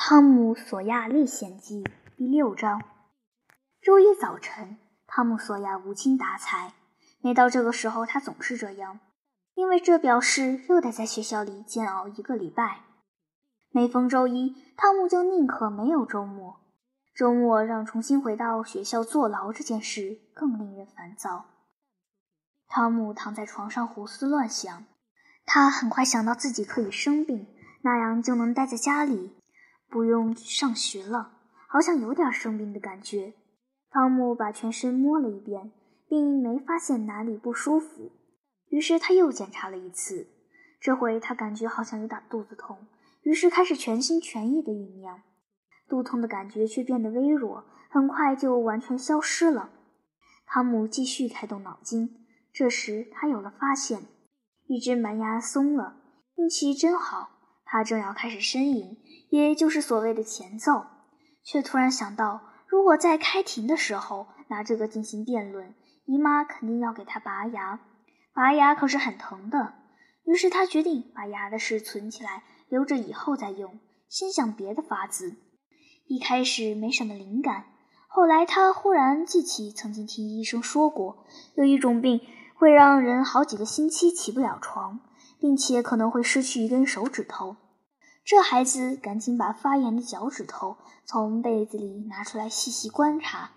《汤姆·索亚历险记》第六章。周一早晨，汤姆·索亚无精打采。每到这个时候，他总是这样，因为这表示又得在学校里煎熬一个礼拜。每逢周一，汤姆就宁可没有周末。周末让重新回到学校坐牢这件事更令人烦躁。汤姆躺在床上胡思乱想，他很快想到自己可以生病，那样就能待在家里。不用上学了，好像有点生病的感觉。汤姆把全身摸了一遍，并没发现哪里不舒服。于是他又检查了一次，这回他感觉好像有点肚子痛，于是开始全心全意地酝酿。肚痛的感觉却变得微弱，很快就完全消失了。汤姆继续开动脑筋，这时他有了发现：一只门牙松了，运气真好。他正要开始呻吟，也就是所谓的前奏，却突然想到，如果在开庭的时候拿这个进行辩论，姨妈肯定要给他拔牙，拔牙可是很疼的。于是他决定把牙的事存起来，留着以后再用，先想别的法子。一开始没什么灵感，后来他忽然记起曾经听医生说过，有一种病会让人好几个星期起不了床。并且可能会失去一根手指头。这孩子赶紧把发炎的脚趾头从被子里拿出来细细观察。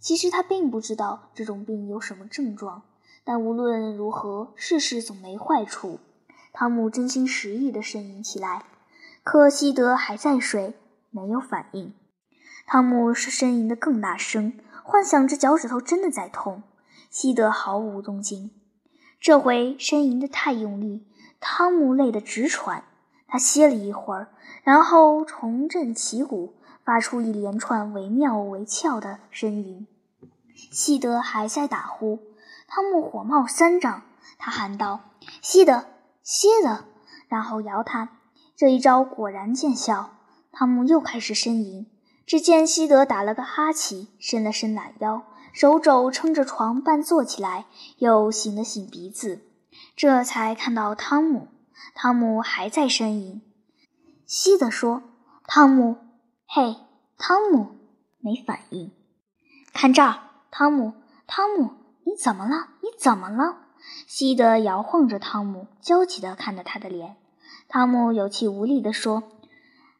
其实他并不知道这种病有什么症状，但无论如何，试试总没坏处。汤姆真心实意地呻吟起来，可西德还在睡，没有反应。汤姆是呻吟得更大声，幻想着脚趾头真的在痛。西德毫无动静，这回呻吟得太用力。汤姆累得直喘，他歇了一会儿，然后重振旗鼓，发出一连串惟妙惟肖的呻吟。西德还在打呼，汤姆火冒三丈，他喊道：“西德，西德！”然后摇他。这一招果然见效，汤姆又开始呻吟。只见西德打了个哈欠，伸了伸懒腰，手肘撑着床半坐起来，又擤了擤鼻子。这才看到汤姆，汤姆还在呻吟。西德说：“汤姆，嘿，汤姆，没反应。看这儿，汤姆，汤姆，你怎么了？你怎么了？”西德摇晃着汤姆，焦急地看着他的脸。汤姆有气无力地说：“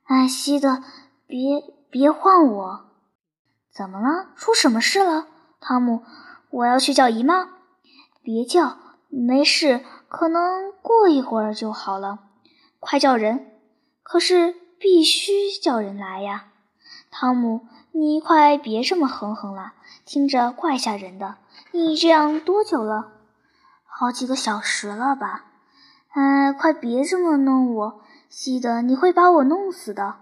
哎，西德，别别晃我！怎么了？出什么事了？汤姆，我要去叫姨妈。别叫。”没事，可能过一会儿就好了。快叫人！可是必须叫人来呀，汤姆，你快别这么哼哼了，听着怪吓人的。你这样多久了？好几个小时了吧？哎，快别这么弄我，西德，你会把我弄死的。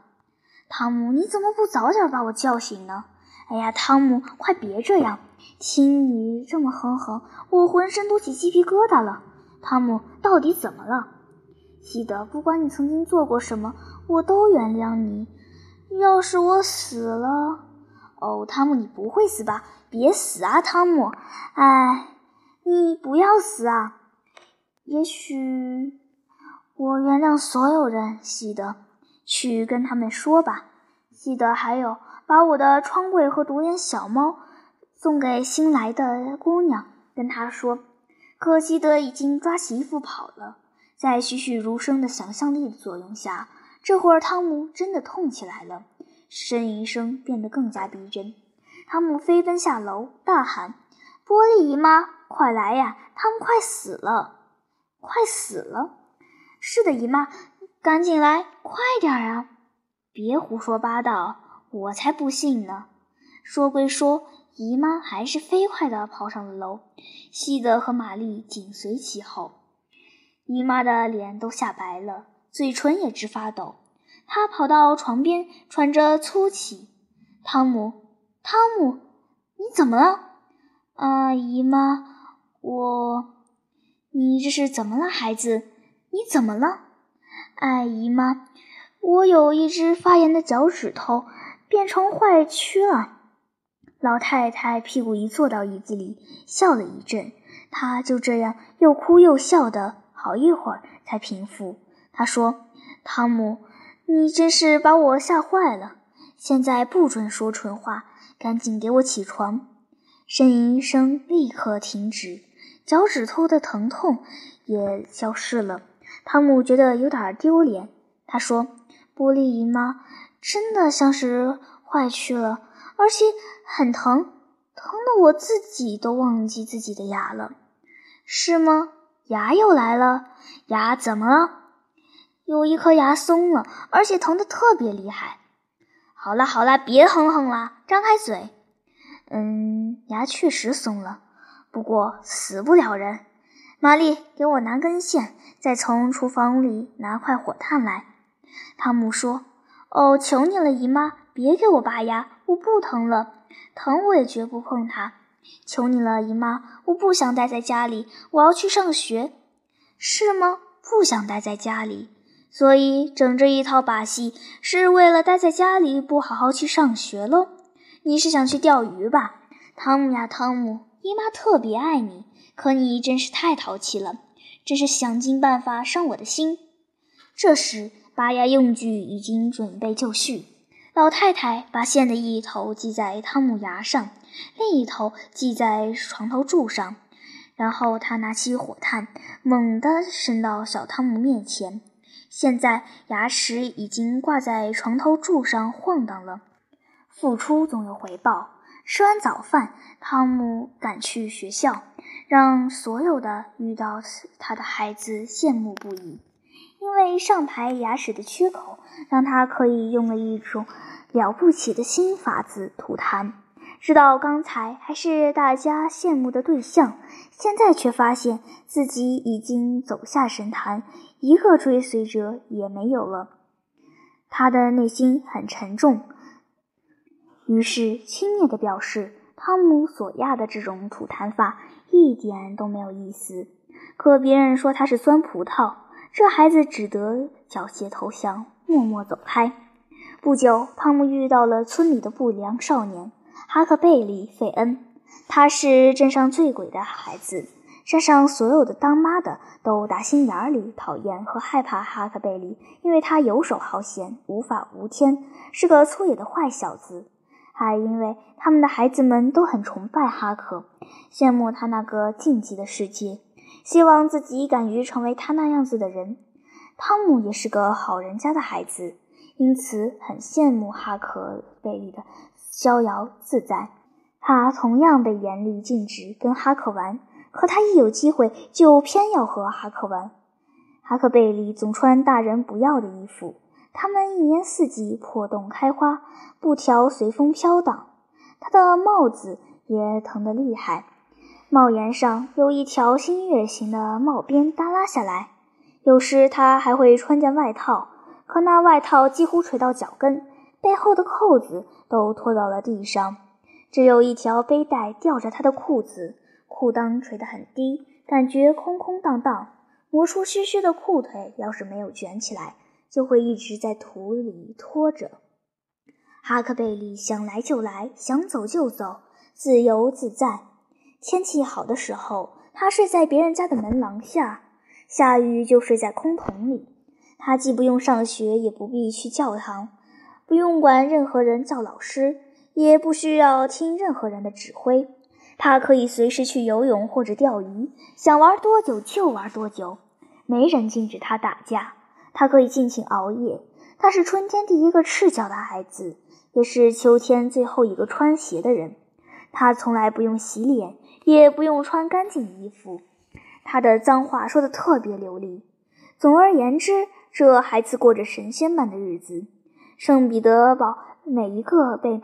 汤姆，你怎么不早点把我叫醒呢？哎呀，汤姆，快别这样。听你这么哼哼，我浑身都起鸡皮疙瘩了。汤姆，到底怎么了？西德，不管你曾经做过什么，我都原谅你。要是我死了，哦，汤姆，你不会死吧？别死啊，汤姆！哎，你不要死啊！也许我原谅所有人。西德，去跟他们说吧。西德，还有，把我的窗柜和独眼小猫。送给新来的姑娘，跟她说：“可西德已经抓起衣服跑了。”在栩栩如生的想象力的作用下，这会儿汤姆真的痛起来了，呻吟声变得更加逼真。汤姆飞奔下楼，大喊：“波利姨妈，快来呀！汤姆快死了，快死了！”“是的，姨妈，赶紧来，快点啊！”“别胡说八道，我才不信呢。”说归说。姨妈还是飞快地跑上了楼，西德和玛丽紧随其后。姨妈的脸都吓白了，嘴唇也直发抖。她跑到床边，喘着粗气：“汤姆，汤姆，你怎么了？”“啊，姨妈，我……你这是怎么了，孩子？你怎么了？”“哎，姨妈，我有一只发炎的脚趾头，变成坏蛆了。”老太太屁股一坐到椅子里，笑了一阵。她就这样又哭又笑的，好一会儿才平复。她说：“汤姆，你真是把我吓坏了！现在不准说蠢话，赶紧给我起床！”呻吟声立刻停止，脚趾头的疼痛也消失了。汤姆觉得有点丢脸，他说：“玻璃姨妈真的像是坏去了，而且很疼，疼得我自己都忘记自己的牙了。”是吗？牙又来了？牙怎么了？有一颗牙松了，而且疼得特别厉害。好了好了，别哼哼了，张开嘴。嗯，牙确实松了，不过死不了人。玛丽，给我拿根线，再从厨房里拿块火炭来。汤姆说：“哦，求你了，姨妈，别给我拔牙，我不疼了，疼我也绝不碰它。求你了，姨妈，我不想待在家里，我要去上学。是吗？不想待在家里，所以整这一套把戏是为了待在家里不好好去上学喽？你是想去钓鱼吧，汤姆呀，汤姆，姨妈特别爱你。”可你真是太淘气了，真是想尽办法伤我的心。这时，拔牙用具已经准备就绪。老太太把线的一头系在汤姆牙上，另一头系在床头柱上。然后她拿起火炭，猛地伸到小汤姆面前。现在牙齿已经挂在床头柱上晃荡了。付出总有回报。吃完早饭，汤姆赶去学校。让所有的遇到他的孩子羡慕不已，因为上排牙齿的缺口让他可以用了一种了不起的新法子吐痰。直到刚才还是大家羡慕的对象，现在却发现自己已经走下神坛，一个追随者也没有了。他的内心很沉重，于是轻蔑地表示：“汤姆·索亚的这种吐痰法。”一点都没有意思，可别人说他是酸葡萄，这孩子只得缴械投降，默默走开。不久，汤姆遇到了村里的不良少年哈克贝利·费恩，他是镇上最鬼的孩子，山上所有的当妈的都打心眼里讨厌和害怕哈克贝利，因为他游手好闲，无法无天，是个粗野的坏小子。还因为他们的孩子们都很崇拜哈克，羡慕他那个禁忌的世界，希望自己敢于成为他那样子的人。汤姆也是个好人家的孩子，因此很羡慕哈克贝利的逍遥自在。他同样被严厉禁止跟哈克玩，可他一有机会就偏要和哈克玩。哈克贝利总穿大人不要的衣服。他们一年四季破洞开花，布条随风飘荡。他的帽子也疼得厉害，帽檐上有一条新月形的帽边耷拉下来。有时他还会穿件外套，可那外套几乎垂到脚跟，背后的扣子都拖到了地上，只有一条背带吊着他的裤子，裤裆垂得很低，感觉空空荡荡。磨出须须的裤腿要是没有卷起来。就会一直在土里拖着。哈克贝利想来就来，想走就走，自由自在。天气好的时候，他睡在别人家的门廊下；下雨就睡在空桶里。他既不用上学，也不必去教堂，不用管任何人叫老师，也不需要听任何人的指挥。他可以随时去游泳或者钓鱼，想玩多久就玩多久，没人禁止他打架。他可以尽情熬夜。他是春天第一个赤脚的孩子，也是秋天最后一个穿鞋的人。他从来不用洗脸，也不用穿干净衣服。他的脏话说得特别流利。总而言之，这孩子过着神仙般的日子。圣彼得堡每一个被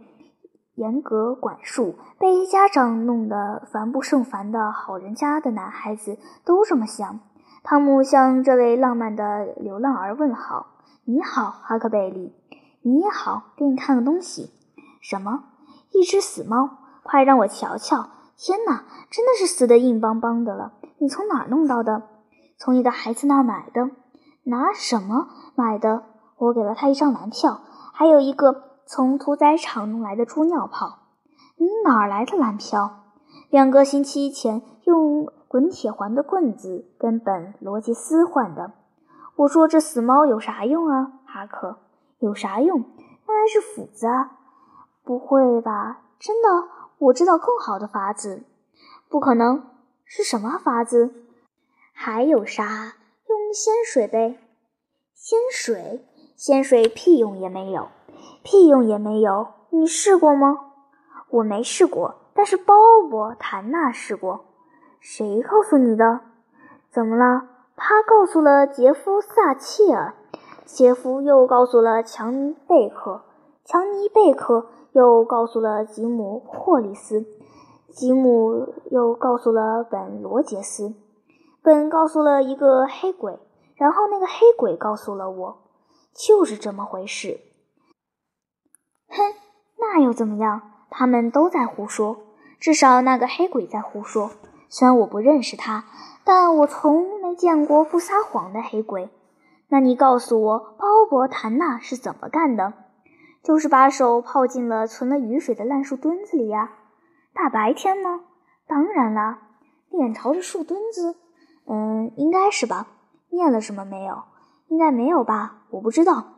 严格管束、被家长弄得烦不胜烦的好人家的男孩子都这么想。汤姆向这位浪漫的流浪儿问好：“你好，哈克贝利。你也好，给你看个东西。什么？一只死猫？快让我瞧瞧！天哪，真的是死得硬邦邦的了。你从哪儿弄到的？从一个孩子那儿买的。拿什么买的？我给了他一张蓝票，还有一个从屠宰场弄来的猪尿泡。你哪儿来的蓝票？两个星期前用。”滚铁环的棍子跟本罗杰斯换的。我说这死猫有啥用啊，哈克？有啥用？原来是斧子啊！不会吧？真的？我知道更好的法子。不可能！是什么法子？还有啥？用仙水呗。仙水？仙水屁用也没有，屁用也没有。你试过吗？我没试过，但是鲍勃·谭纳试过。谁告诉你的？怎么了？他告诉了杰夫·撒切尔，杰夫又告诉了强尼·贝克，强尼·贝克又告诉了吉姆·霍里斯，吉姆又告诉了本·罗杰斯，本告诉了一个黑鬼，然后那个黑鬼告诉了我，就是这么回事。哼，那又怎么样？他们都在胡说，至少那个黑鬼在胡说。虽然我不认识他，但我从没见过不撒谎的黑鬼。那你告诉我，鲍勃·谭纳是怎么干的？就是把手泡进了存了雨水的烂树墩子里呀。大白天吗？当然啦。脸朝着树墩子？嗯，应该是吧。念了什么没有？应该没有吧？我不知道。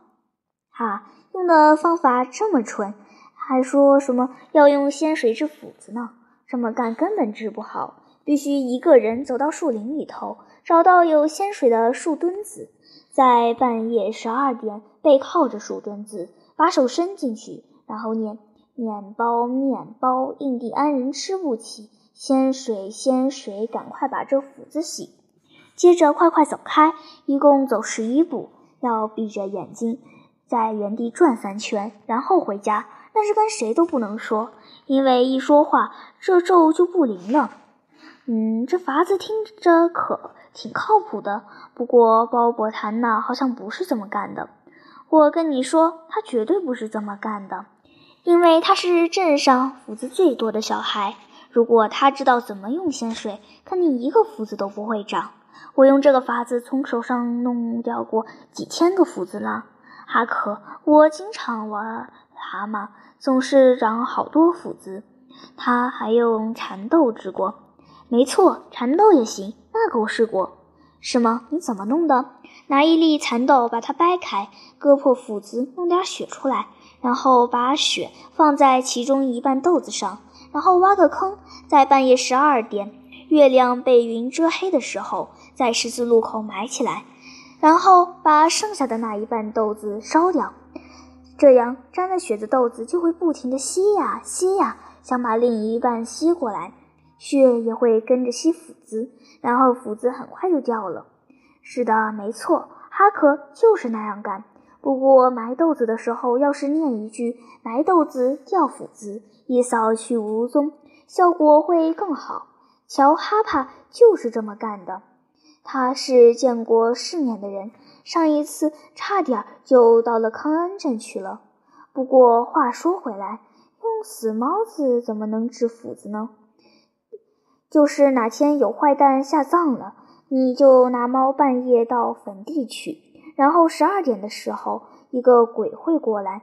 哈，用的方法这么蠢，还说什么要用仙水治斧子呢？这么干根本治不好。必须一个人走到树林里头，找到有仙水的树墩子，在半夜十二点背靠着树墩子，把手伸进去，然后念“面包，面包，印第安人吃不起，仙水，仙水，赶快把这斧子洗。”接着快快走开，一共走十一步，要闭着眼睛在原地转三圈，然后回家。但是跟谁都不能说，因为一说话，这咒就不灵了。嗯，这法子听着可挺靠谱的。不过鲍勃·谭纳好像不是这么干的。我跟你说，他绝对不是这么干的，因为他是镇上斧子最多的小孩。如果他知道怎么用仙水，肯定一个斧子都不会长。我用这个法子从手上弄掉过几千个斧子了。哈克，我经常玩蛤蟆，总是长好多斧子。他还用蚕豆治过。没错，蚕豆也行，那个我试过。是吗？你怎么弄的？拿一粒蚕豆，把它掰开，割破斧子，弄点血出来，然后把血放在其中一半豆子上，然后挖个坑，在半夜十二点，月亮被云遮黑的时候，在十字路口埋起来，然后把剩下的那一半豆子烧掉。这样沾了血的豆子就会不停地吸呀吸呀，想把另一半吸过来。血也会跟着吸斧子，然后斧子很快就掉了。是的，没错，哈克就是那样干。不过埋豆子的时候，要是念一句“埋豆子，掉斧子”，一扫去无踪，效果会更好。乔哈帕就是这么干的。他是见过世面的人，上一次差点就到了康恩镇去了。不过话说回来，用死猫子怎么能治斧子呢？就是哪天有坏蛋下葬了，你就拿猫半夜到坟地去，然后十二点的时候，一个鬼会过来，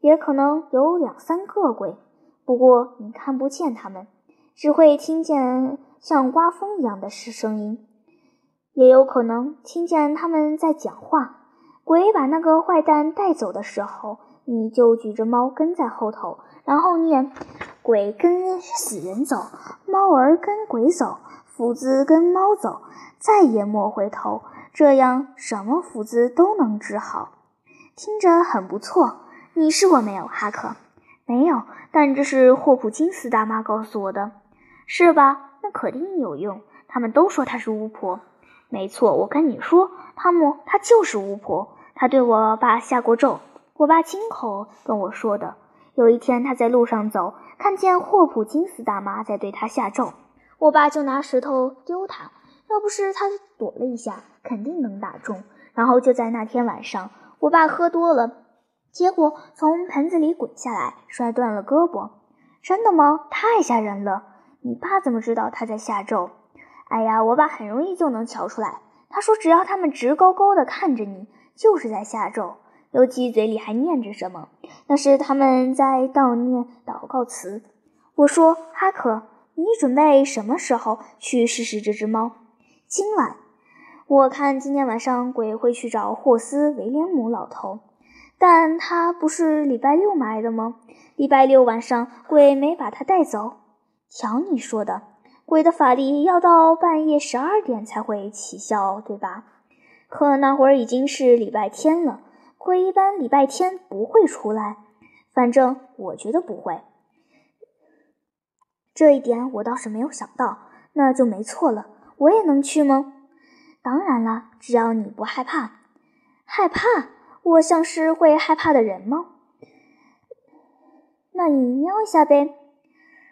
也可能有两三个鬼，不过你看不见他们，只会听见像刮风一样的声音，也有可能听见他们在讲话。鬼把那个坏蛋带走的时候，你就举着猫跟在后头，然后念。鬼跟死人走，猫儿跟鬼走，斧子跟猫走，再也莫回头。这样什么斧子都能治好，听着很不错。你试过没有，哈克？没有，但这是霍普金斯大妈告诉我的，是吧？那肯定有用。他们都说她是巫婆。没错，我跟你说，汤姆，她就是巫婆。她对我爸下过咒，我爸亲口跟我说的。有一天，他在路上走。看见霍普金斯大妈在对他下咒，我爸就拿石头丢他。要不是他躲了一下，肯定能打中。然后就在那天晚上，我爸喝多了，结果从盆子里滚下来，摔断了胳膊。真的吗？太吓人了！你爸怎么知道他在下咒？哎呀，我爸很容易就能瞧出来。他说，只要他们直勾勾地看着你，就是在下咒。尤其嘴里还念着什么，那是他们在悼念祷告词。我说：“哈克，你准备什么时候去试试这只猫？”今晚。我看今天晚上鬼会去找霍斯·威廉姆老头。但他不是礼拜六买的吗？礼拜六晚上鬼没把他带走。瞧你说的，鬼的法力要到半夜十二点才会起效，对吧？可那会儿已经是礼拜天了，会一般礼拜天不会出来，反正我觉得不会。这一点我倒是没有想到，那就没错了。我也能去吗？当然了，只要你不害怕。害怕？我像是会害怕的人吗？那你喵一下呗。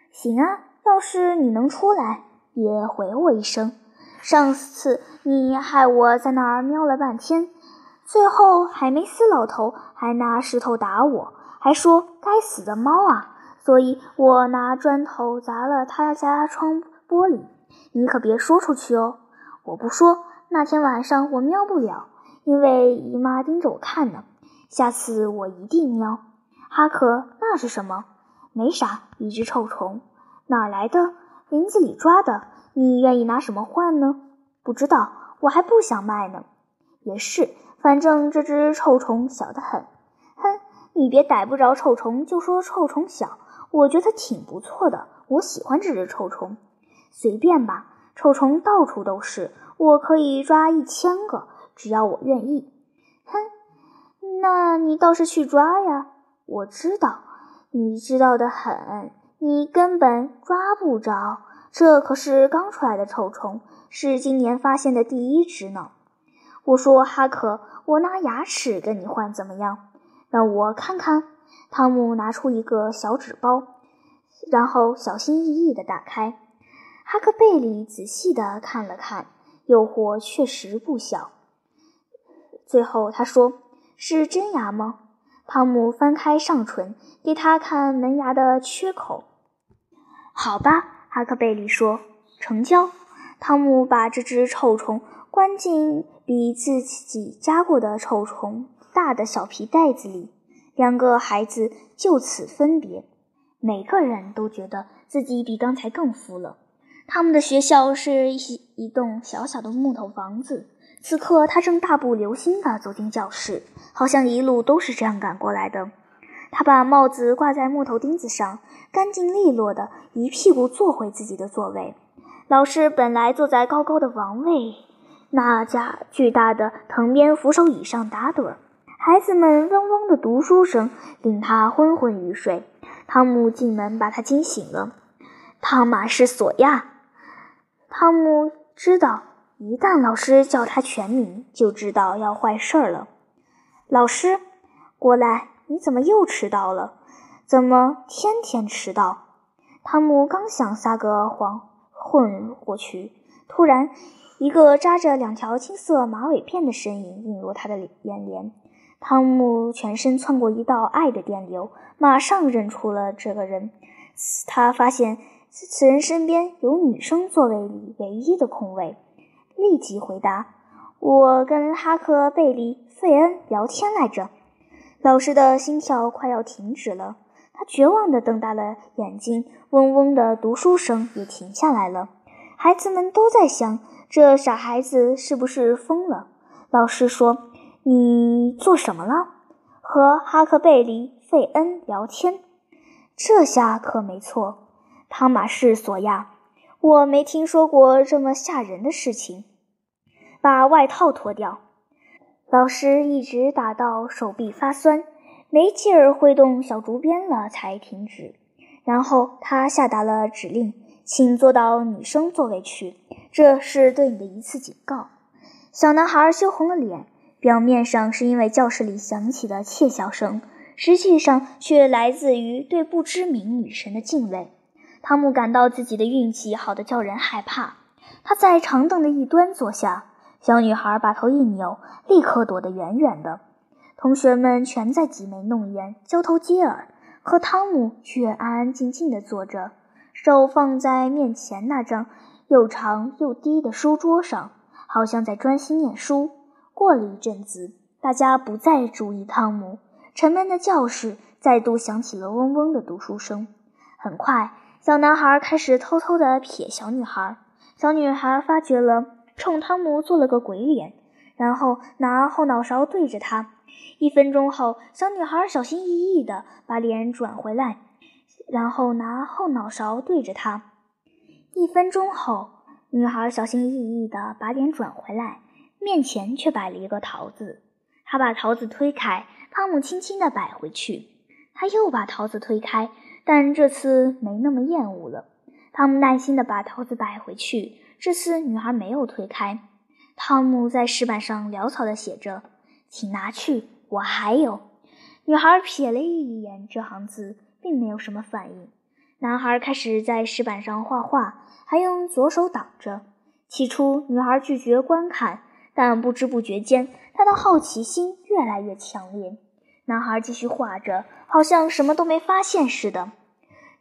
行啊，要是你能出来，也回我一声。上次你害我在那儿喵了半天，最后海梅斯老头还拿石头打我，还说该死的猫啊！所以我拿砖头砸了他家窗玻璃。你可别说出去哦。我不说，那天晚上我喵不了。因为姨妈盯着我看呢，下次我一定喵。哈克，那是什么？没啥，一只臭虫。哪来的？林子里抓的。你愿意拿什么换呢？不知道，我还不想卖呢。也是，反正这只臭虫小得很。哼，你别逮不着臭虫就说臭虫小，我觉得挺不错的。我喜欢这只臭虫。随便吧，臭虫到处都是，我可以抓一千个。只要我愿意，哼，那你倒是去抓呀！我知道，你知道的很，你根本抓不着。这可是刚出来的臭虫，是今年发现的第一只呢。我说哈克，我拿牙齿跟你换怎么样？让我看看。汤姆拿出一个小纸包，然后小心翼翼地打开。哈克贝里仔细地看了看，诱惑确实不小。最后他说：“是真牙吗？”汤姆翻开上唇，给他看门牙的缺口。好吧，哈克贝里说：“成交。”汤姆把这只臭虫关进比自己夹过的臭虫大的小皮袋子里。两个孩子就此分别。每个人都觉得自己比刚才更富了。他们的学校是一一栋小小的木头房子。此刻，他正大步流星地走进教室，好像一路都是这样赶过来的。他把帽子挂在木头钉子上，干净利落地一屁股坐回自己的座位。老师本来坐在高高的王位，那架巨大的藤编扶手椅上打盹儿。孩子们嗡嗡的读书声令他昏昏欲睡。汤姆进门把他惊醒了。汤马士·索亚。汤姆知道。一旦老师叫他全名，就知道要坏事儿了。老师，过来！你怎么又迟到了？怎么天天迟到？汤姆刚想撒个谎混过去，突然，一个扎着两条青色马尾辫的身影映入他的眼帘。汤姆全身窜过一道爱的电流，马上认出了这个人。他发现此人身边有女生座位里唯一的空位。立即回答：“我跟哈克贝利费恩聊天来着。”老师的心跳快要停止了，他绝望地瞪大了眼睛，嗡嗡的读书声也停下来了。孩子们都在想：这傻孩子是不是疯了？老师说：“你做什么了？”和哈克贝利费恩聊天。这下可没错，汤马士索亚。我没听说过这么吓人的事情。把外套脱掉。老师一直打到手臂发酸，没劲儿挥动小竹鞭了才停止。然后他下达了指令：“请坐到女生座位去，这是对你的一次警告。”小男孩羞红了脸，表面上是因为教室里响起的窃笑声，实际上却来自于对不知名女神的敬畏。汤姆感到自己的运气好得叫人害怕。他在长凳的一端坐下，小女孩把头一扭，立刻躲得远远的。同学们全在挤眉弄眼、交头接耳，可汤姆却安安静静地坐着，手放在面前那张又长又低的书桌上，好像在专心念书。过了一阵子，大家不再注意汤姆，沉闷的教室再度响起了嗡嗡的读书声。很快。小男孩开始偷偷地瞥小女孩，小女孩发觉了，冲汤姆做了个鬼脸，然后拿后脑勺对着他，一分钟后，小女孩小心翼翼地把脸转回来，然后拿后脑勺对着他。一分钟后，女孩小心翼翼地把脸转回来，面前却摆了一个桃子。她把桃子推开，汤姆轻轻地摆回去。他又把桃子推开，但这次没那么厌恶了。汤姆耐心地把桃子摆回去，这次女孩没有推开。汤姆在石板上潦草地写着：“请拿去，我还有。”女孩瞥了一眼这行字，并没有什么反应。男孩开始在石板上画画，还用左手挡着。起初，女孩拒绝观看，但不知不觉间，她的好奇心越来越强烈。男孩继续画着，好像什么都没发现似的。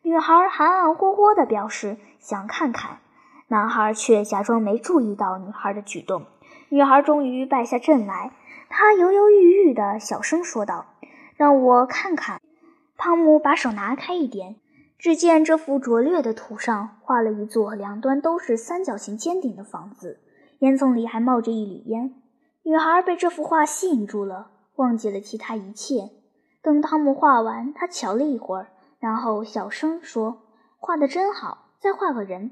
女孩含含糊糊地表示想看看，男孩却假装没注意到女孩的举动。女孩终于败下阵来，她犹犹豫豫地小声说道：“让我看看。”汤姆把手拿开一点。只见这幅拙劣的图上画了一座两端都是三角形尖顶的房子，烟囱里还冒着一缕烟。女孩被这幅画吸引住了，忘记了其他一切。等汤姆画完，他瞧了一会儿，然后小声说：“画得真好，再画个人。”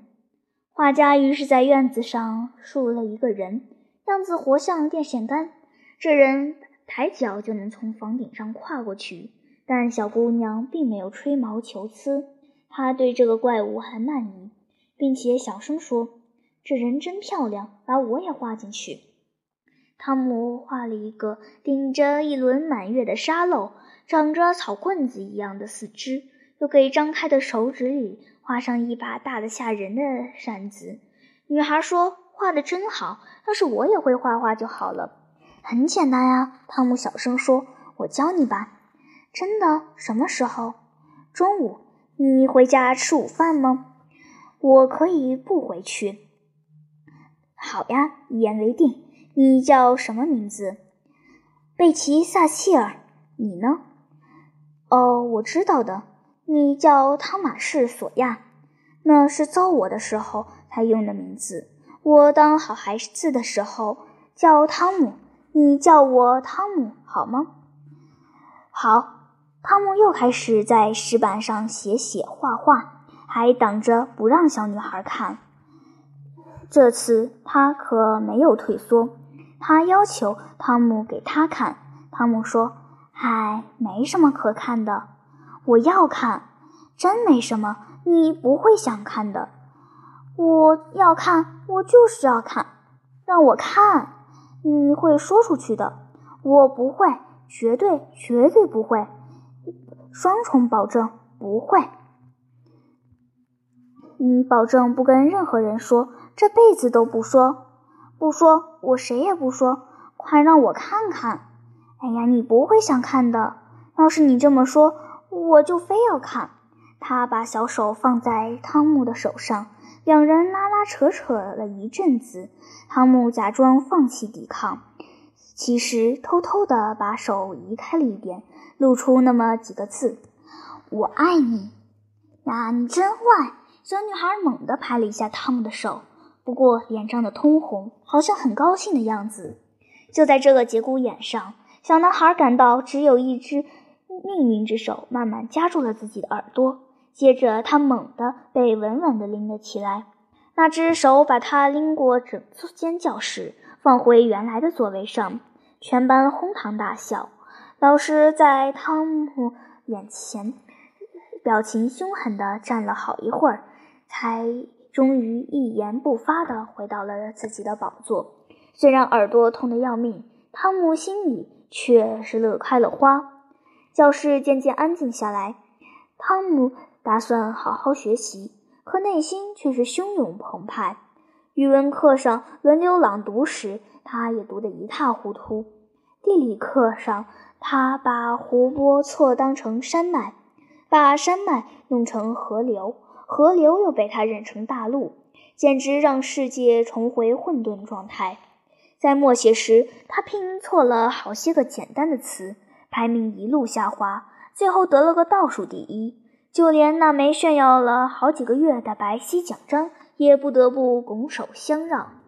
画家于是在院子上竖了一个人，样子活像电线杆，这人抬脚就能从房顶上跨过去。但小姑娘并没有吹毛求疵。他对这个怪物很满意，并且小声说：“这人真漂亮，把我也画进去。”汤姆画了一个顶着一轮满月的沙漏、长着草棍子一样的四肢，又给张开的手指里画上一把大的吓人的扇子。女孩说：“画的真好，要是我也会画画就好了。”很简单呀，汤姆小声说：“我教你吧。”真的？什么时候？中午。你回家吃午饭吗？我可以不回去。好呀，一言为定。你叫什么名字？贝奇·撒切尔。你呢？哦，我知道的。你叫汤马士·索亚。那是揍我的时候才用的名字。我当好孩子的时候叫汤姆。你叫我汤姆好吗？好。汤姆又开始在石板上写写画画，还挡着不让小女孩看。这次他可没有退缩，他要求汤姆给他看。汤姆说：“嗨，没什么可看的，我要看，真没什么，你不会想看的。我要看，我就是要看，让我看，你会说出去的。我不会，绝对绝对不会。”双重保证不会，你保证不跟任何人说，这辈子都不说，不说，我谁也不说。快让我看看！哎呀，你不会想看的。要是你这么说，我就非要看。他把小手放在汤姆的手上，两人拉拉扯扯了一阵子。汤姆假装放弃抵抗，其实偷偷地把手移开了一点。露出那么几个字：“我爱你。”呀，你真坏！小女孩猛地拍了一下汤姆的手，不过脸涨得通红，好像很高兴的样子。就在这个节骨眼上，小男孩感到只有一只命运之手慢慢夹住了自己的耳朵，接着他猛地被稳稳地拎了起来。那只手把他拎过整座间教室，放回原来的座位上，全班哄堂大笑。老师在汤姆眼前，表情凶狠地站了好一会儿，才终于一言不发地回到了自己的宝座。虽然耳朵痛得要命，汤姆心里却是乐开了花。教室渐渐安静下来，汤姆打算好好学习，可内心却是汹涌澎湃。语文课上轮流朗读时，他也读得一塌糊涂。地理课上，他把湖泊错当成山脉，把山脉弄成河流，河流又被他认成大陆，简直让世界重回混沌状态。在默写时，他拼错了好些个简单的词，排名一路下滑，最后得了个倒数第一。就连那枚炫耀了好几个月的白皙奖章，也不得不拱手相让。